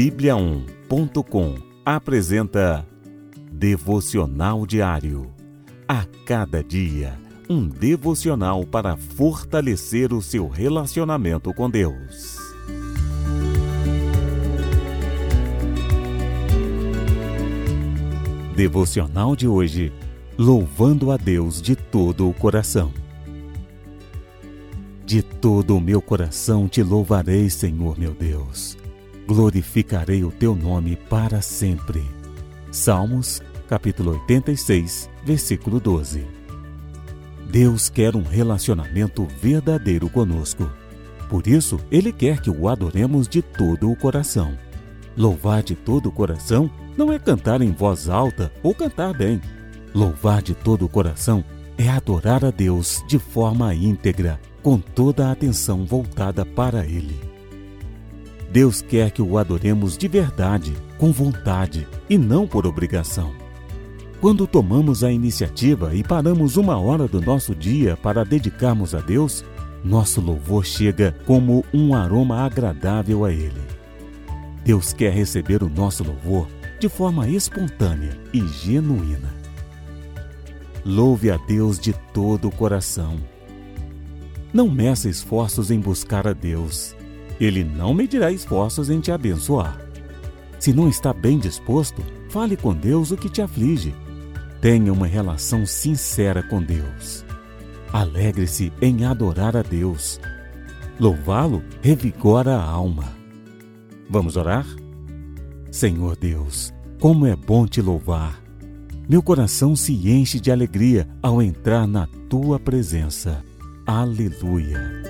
Bíblia1.com apresenta Devocional Diário. A cada dia, um devocional para fortalecer o seu relacionamento com Deus. Devocional de hoje. Louvando a Deus de todo o coração. De todo o meu coração te louvarei, Senhor meu Deus. Glorificarei o teu nome para sempre. Salmos, capítulo 86, versículo 12. Deus quer um relacionamento verdadeiro conosco. Por isso, Ele quer que o adoremos de todo o coração. Louvar de todo o coração não é cantar em voz alta ou cantar bem. Louvar de todo o coração é adorar a Deus de forma íntegra com toda a atenção voltada para Ele. Deus quer que o adoremos de verdade, com vontade e não por obrigação. Quando tomamos a iniciativa e paramos uma hora do nosso dia para dedicarmos a Deus, nosso louvor chega como um aroma agradável a Ele. Deus quer receber o nosso louvor de forma espontânea e genuína. Louve a Deus de todo o coração não meça esforços em buscar a Deus. Ele não medirá esforços em te abençoar. Se não está bem disposto, fale com Deus o que te aflige. Tenha uma relação sincera com Deus. Alegre-se em adorar a Deus. Louvá-lo revigora a alma. Vamos orar? Senhor Deus, como é bom te louvar. Meu coração se enche de alegria ao entrar na tua presença. Aleluia.